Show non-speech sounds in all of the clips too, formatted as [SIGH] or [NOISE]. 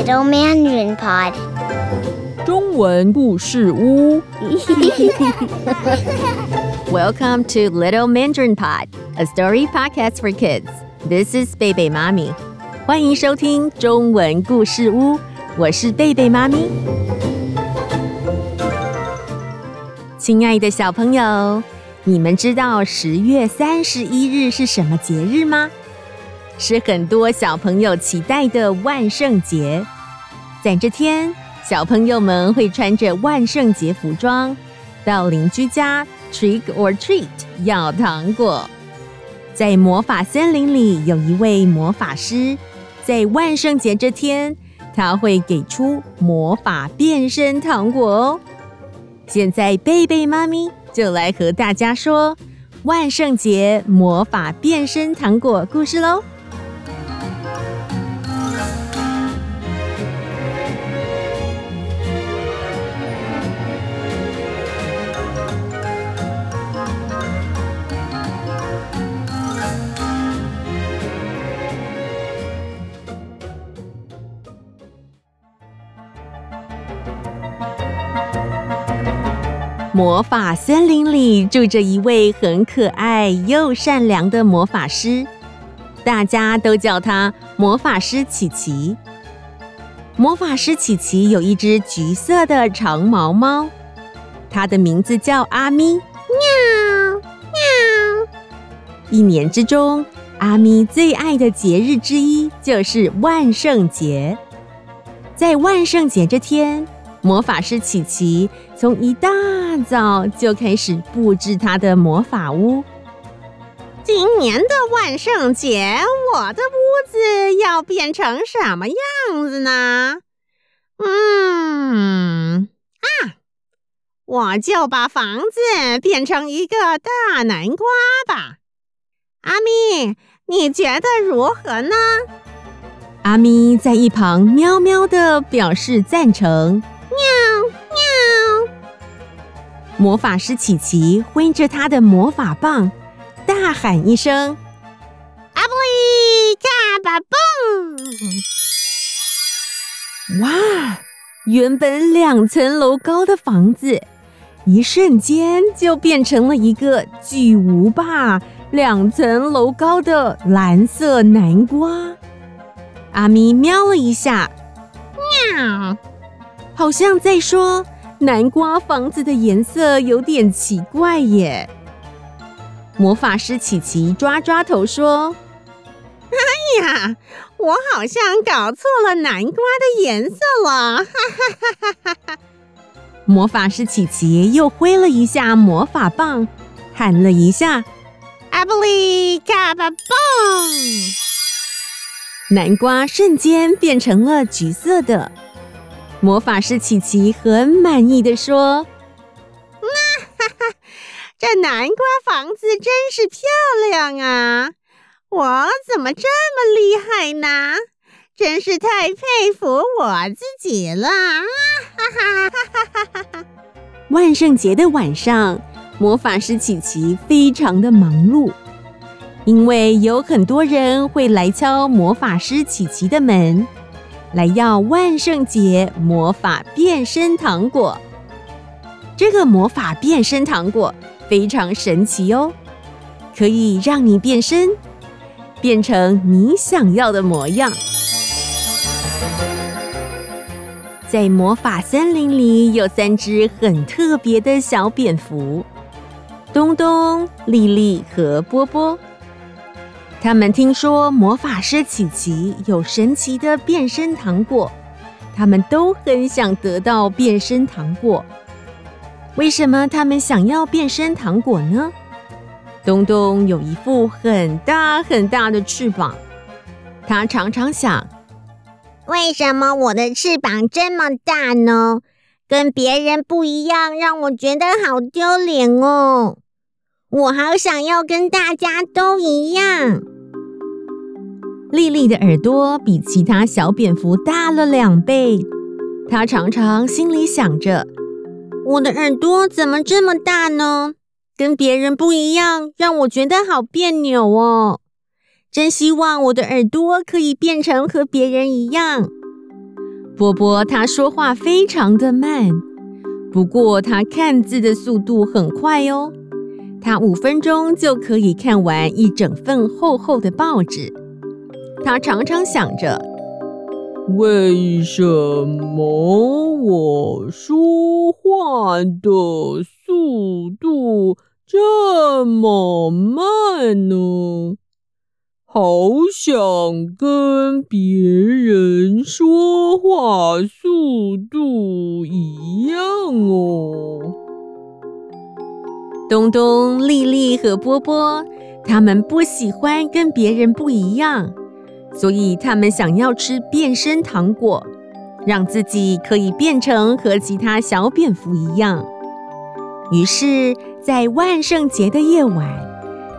Little Mandarin Pod，中文故事屋。 Welcome to [LAUGHS] Little Mandarin Pod, a story podcast for kids. This is 贝贝妈咪，欢迎收听中文故事屋，我是贝贝妈咪。亲爱的小朋友，你们知道十月三十一日是什么节日吗？ 是很多小朋友期待的万圣节。在这天，小朋友们会穿着万圣节服装，到邻居家 trick or treat 要糖果。在魔法森林里，有一位魔法师，在万圣节这天，他会给出魔法变身糖果哦。现在，贝贝妈咪就来和大家说万圣节魔法变身糖果故事喽。魔法森林里住着一位很可爱又善良的魔法师，大家都叫他魔法师琪琪。魔法师琪琪有一只橘色的长毛猫，它的名字叫阿咪。喵喵！一年之中，阿咪最爱的节日之一就是万圣节。在万圣节这天，魔法师琪琪从一大早就开始布置他的魔法屋。今年的万圣节，我的屋子要变成什么样子呢？嗯啊，我就把房子变成一个大南瓜吧。阿咪，你觉得如何呢？阿咪在一旁喵喵地表示赞成。喵喵！魔法师琪琪挥着他的魔法棒，大喊一声：“阿布里卡巴蹦！”哇！原本两层楼高的房子，一瞬间就变成了一个巨无霸两层楼高的蓝色南瓜。阿咪瞄了一下，喵。好像在说南瓜房子的颜色有点奇怪耶。魔法师琪琪抓抓头说：“哎呀，我好像搞错了南瓜的颜色了。”哈哈哈哈哈哈！魔法师琪琪又挥了一下魔法棒，喊了一下：“阿布里卡巴蹦！”南瓜瞬间变成了橘色的。魔法师琪琪很满意的说：“哈哈，这南瓜房子真是漂亮啊！我怎么这么厉害呢？真是太佩服我自己了！”哈哈哈哈哈哈！万圣节的晚上，魔法师琪琪非常的忙碌，因为有很多人会来敲魔法师琪琪的门。来要万圣节魔法变身糖果，这个魔法变身糖果非常神奇哦，可以让你变身，变成你想要的模样。在魔法森林里有三只很特别的小蝙蝠，东东、丽丽和波波。他们听说魔法师琪琪有神奇的变身糖果，他们都很想得到变身糖果。为什么他们想要变身糖果呢？东东有一副很大很大的翅膀，他常常想：为什么我的翅膀这么大呢？跟别人不一样，让我觉得好丢脸哦。我好想要跟大家都一样。丽丽的耳朵比其他小蝙蝠大了两倍，她常常心里想着：“我的耳朵怎么这么大呢？跟别人不一样，让我觉得好别扭哦。真希望我的耳朵可以变成和别人一样。”波波他说话非常的慢，不过他看字的速度很快哦。他五分钟就可以看完一整份厚厚的报纸。他常常想着：为什么我说话的速度这么慢呢？好想跟别人说话速度一样哦。东东、丽丽和波波，他们不喜欢跟别人不一样，所以他们想要吃变身糖果，让自己可以变成和其他小蝙蝠一样。于是，在万圣节的夜晚，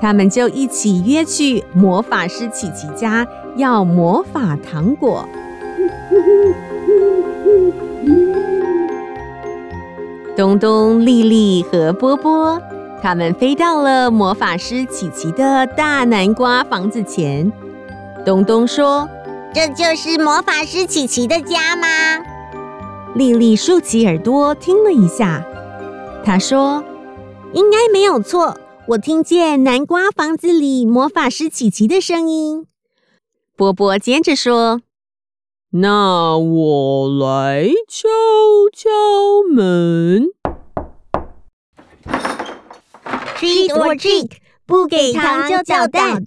他们就一起约去魔法师琪琪家要魔法糖果。[LAUGHS] 东东、丽丽和波波。他们飞到了魔法师琪琪的大南瓜房子前。东东说：“这就是魔法师琪琪的家吗？”丽丽竖起耳朵听了一下，她说：“应该没有错，我听见南瓜房子里魔法师琪琪的声音。”波波接着说：“那我来敲敲门。” Trick or treat，不给糖就捣蛋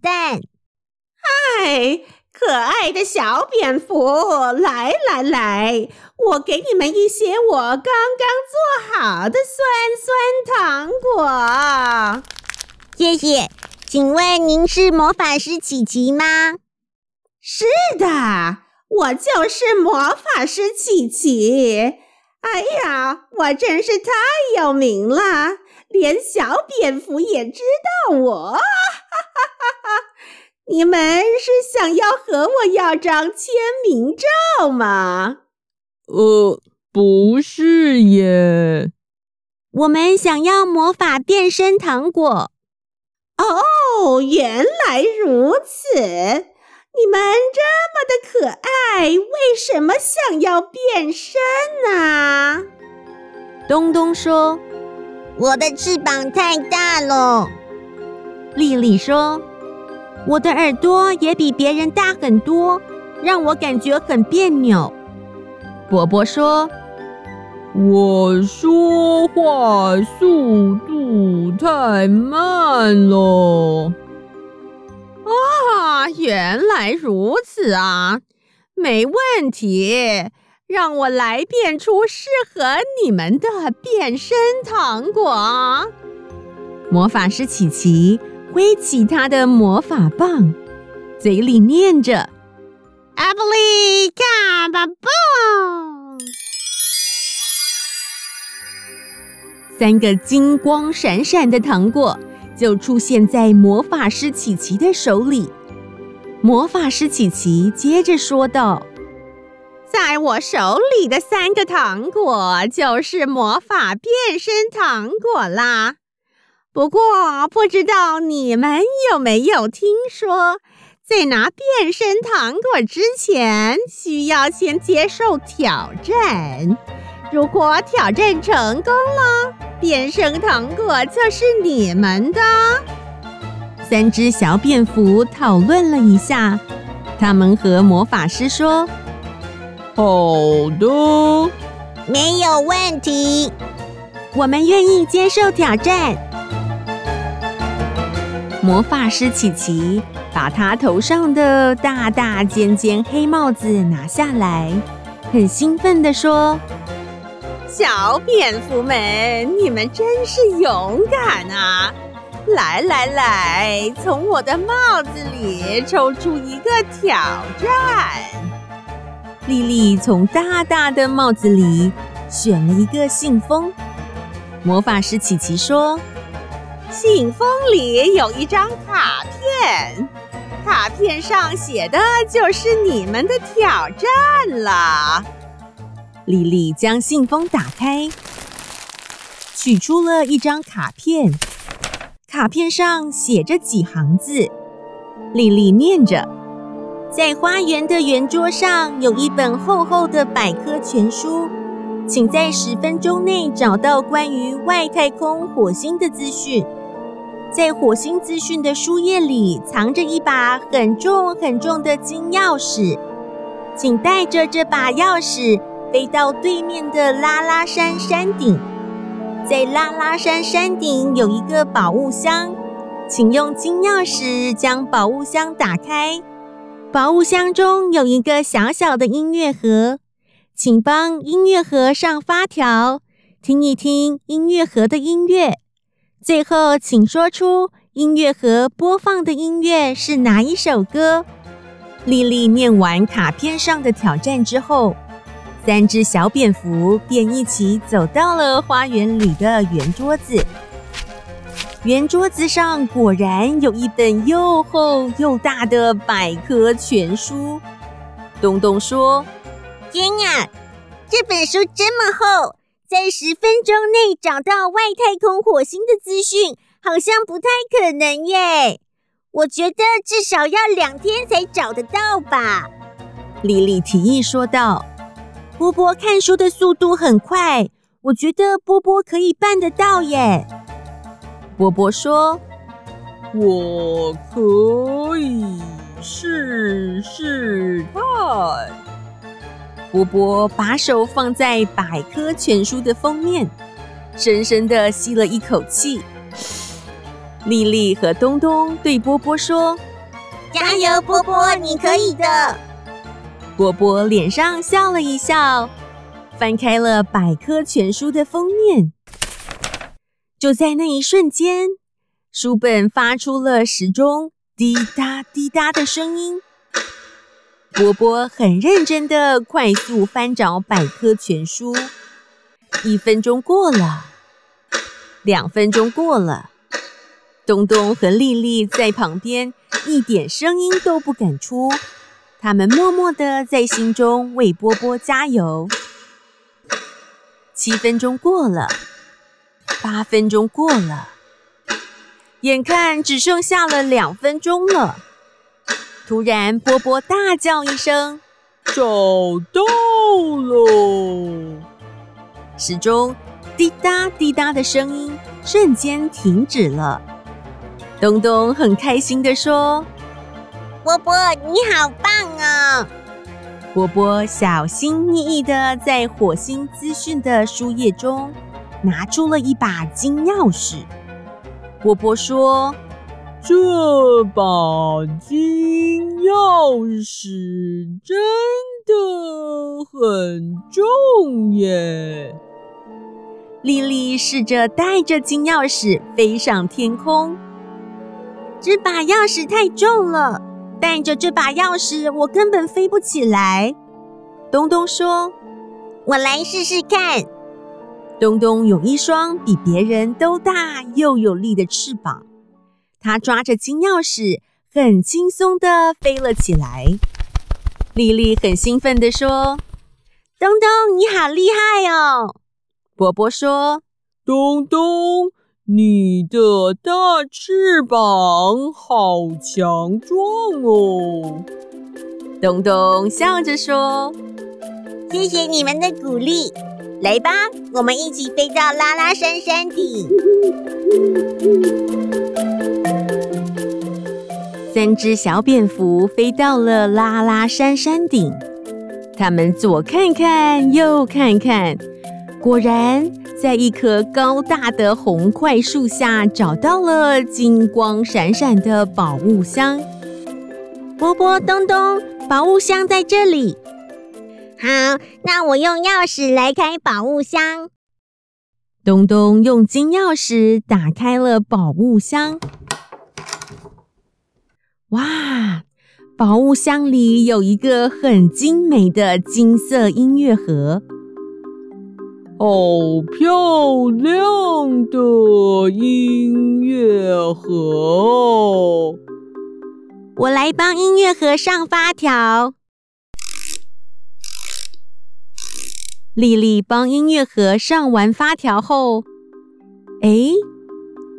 嗨，可爱的小蝙蝠，来来来，我给你们一些我刚刚做好的酸酸糖果。谢谢，请问您是魔法师琪琪吗？是的，我就是魔法师琪琪。哎呀，我真是太有名了。连小蝙蝠也知道我，哈哈哈哈！你们是想要和我要张签名照吗？呃，不是耶，我们想要魔法变身糖果。哦，原来如此！你们这么的可爱，为什么想要变身呢？东东说。我的翅膀太大了，丽丽说：“我的耳朵也比别人大很多，让我感觉很别扭。”伯伯说：“我说话速度太慢了。”啊，原来如此啊，没问题。让我来变出适合你们的变身糖果。魔法师琪琪挥起他的魔法棒，嘴里念着“阿布利卡巴布”，三个金光闪闪的糖果就出现在魔法师琪琪的手里。魔法师琪琪接着说道。在我手里的三个糖果就是魔法变身糖果啦。不过，不知道你们有没有听说，在拿变身糖果之前，需要先接受挑战。如果挑战成功了，变身糖果就是你们的。三只小蝙蝠讨论了一下，他们和魔法师说。好的，没有问题，我们愿意接受挑战。魔法师琪琪把他头上的大大尖尖黑帽子拿下来，很兴奋地说：“小蝙蝠们，你们真是勇敢啊！来来来，从我的帽子里抽出一个挑战。”丽丽从大大的帽子里选了一个信封。魔法师琪琪说：“信封里有一张卡片，卡片上写的就是你们的挑战了。”丽丽将信封打开，取出了一张卡片，卡片上写着几行字。丽丽念着。在花园的圆桌上有一本厚厚的百科全书，请在十分钟内找到关于外太空火星的资讯。在火星资讯的书页里藏着一把很重很重的金钥匙，请带着这把钥匙飞到对面的拉拉山山顶。在拉拉山山顶有一个宝物箱，请用金钥匙将宝物箱打开。宝物箱中有一个小小的音乐盒，请帮音乐盒上发条，听一听音乐盒的音乐。最后，请说出音乐盒播放的音乐是哪一首歌。莉莉念完卡片上的挑战之后，三只小蝙蝠便一起走到了花园里的圆桌子。圆桌子上果然有一本又厚又大的百科全书。东东说：“天啊，这本书这么厚，在十分钟内找到外太空火星的资讯，好像不太可能耶。我觉得至少要两天才找得到吧。”莉莉提议说道：“波波看书的速度很快，我觉得波波可以办得到耶。”波波说：“我可以试试看。”波波把手放在百科全书的封面，深深地吸了一口气。莉莉和东东对波波说：“加油，波波，你可以的！”波波脸上笑了一笑，翻开了百科全书的封面。就在那一瞬间，书本发出了时钟滴答滴答的声音。波波很认真地快速翻找百科全书。一分钟过了，两分钟过了，东东和莉莉在旁边一点声音都不敢出，他们默默地在心中为波波加油。七分钟过了。八分钟过了，眼看只剩下了两分钟了。突然，波波大叫一声：“找到了！”时钟滴答滴答的声音瞬间停止了。东东很开心的说：“波波，你好棒啊！”波波小心翼翼的在火星资讯的书页中。拿出了一把金钥匙，波波说：“这把金钥匙真的很重耶。”莉莉试着带着金钥匙飞上天空，这把钥匙太重了，带着这把钥匙我根本飞不起来。东东说：“我来试试看。”东东有一双比别人都大又有力的翅膀，他抓着金钥匙，很轻松地飞了起来。莉莉很兴奋地说：“东东，你好厉害哦！”波波说：“东东，你的大翅膀好强壮哦！”东东笑着说：“谢谢你们的鼓励。”来吧，我们一起飞到拉拉山山顶。三只小蝙蝠飞到了拉拉山山顶，它们左看看，右看看，果然在一棵高大的红桧树下找到了金光闪闪的宝物箱。波波、东东，宝物箱在这里。好，那我用钥匙来开宝物箱。东东用金钥匙打开了宝物箱。哇，宝物箱里有一个很精美的金色音乐盒，好漂亮的音乐盒哦！我来帮音乐盒上发条。莉莉帮音乐盒上完发条后，哎，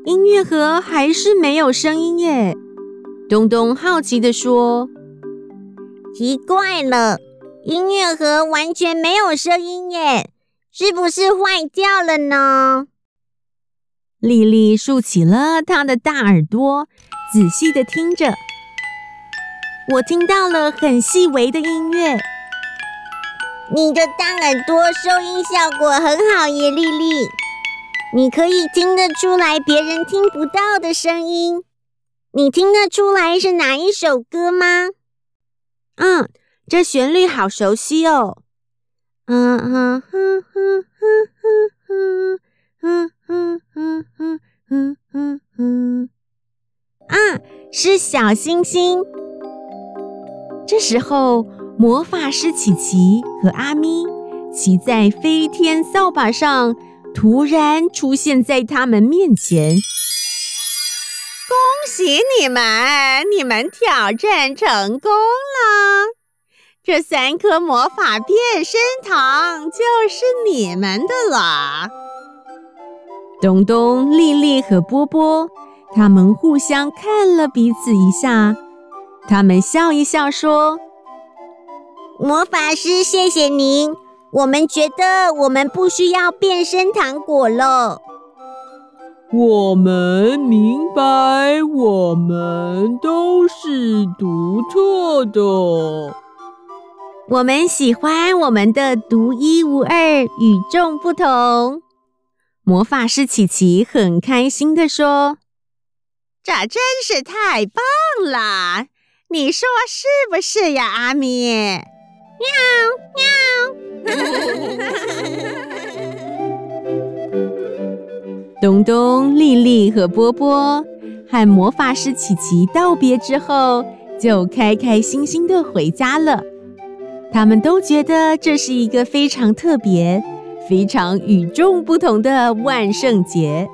音乐盒还是没有声音耶。东东好奇地说：“奇怪了，音乐盒完全没有声音耶，是不是坏掉了呢？丽丽竖起了她的大耳朵，仔细的听着。我听到了很细微的音乐。你的大耳朵收音效果很好耶，丽丽。你可以听得出来别人听不到的声音。你听得出来是哪一首歌吗？嗯，这旋律好熟悉哦。嗯哼哼哼哼哼哼哼哼哼哼哼哼。啊，是小星星。这时候，魔法师琪琪和阿咪骑在飞天扫把上，突然出现在他们面前。恭喜你们，你们挑战成功了！这三颗魔法变身糖就是你们的了。东东、丽丽和波波，他们互相看了彼此一下，他们笑一笑说：“魔法师，谢谢您，我们觉得我们不需要变身糖果了。”我们明白，我们都是独特的。我们喜欢我们的独一无二、与众不同。魔法师琪琪很开心地说：“这真是太棒了！你说是不是呀，阿咪？”喵喵。东东、莉莉和波波和魔法师琪琪道别之后，就开开心心的回家了。他们都觉得这是一个非常特别、非常与众不同的万圣节。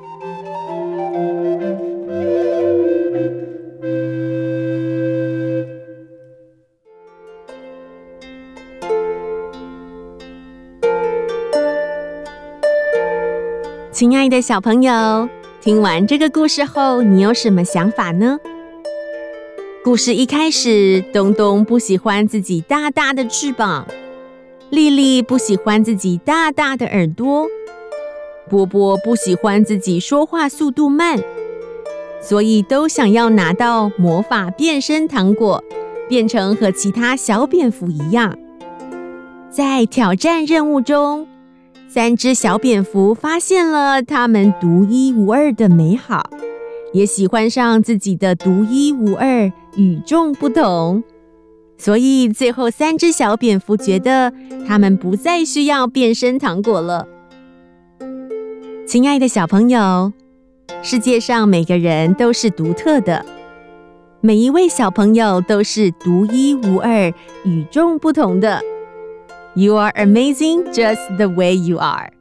亲爱的小朋友，听完这个故事后，你有什么想法呢？故事一开始，东东不喜欢自己大大的翅膀，丽丽不喜欢自己大大的耳朵，波波不喜欢自己说话速度慢，所以都想要拿到魔法变身糖果，变成和其他小蝙蝠一样。在挑战任务中，三只小蝙蝠发现了它们独一无二的美好，也喜欢上自己的独一无二、与众不同。所以最后，三只小蝙蝠觉得它们不再需要变身糖果了。亲爱的小朋友，世界上每个人都是独特的，每一位小朋友都是独一无二、与众不同的。You are amazing, just the way you are。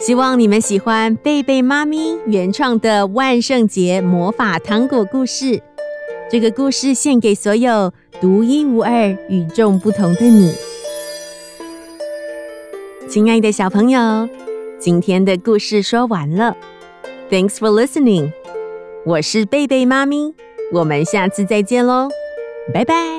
希望你们喜欢贝贝妈咪原创的万圣节魔法糖果故事。这个故事献给所有独一无二、与众不同的你。亲爱的小朋友，今天的故事说完了。Thanks for listening。我是贝贝妈咪，我们下次再见喽，拜拜。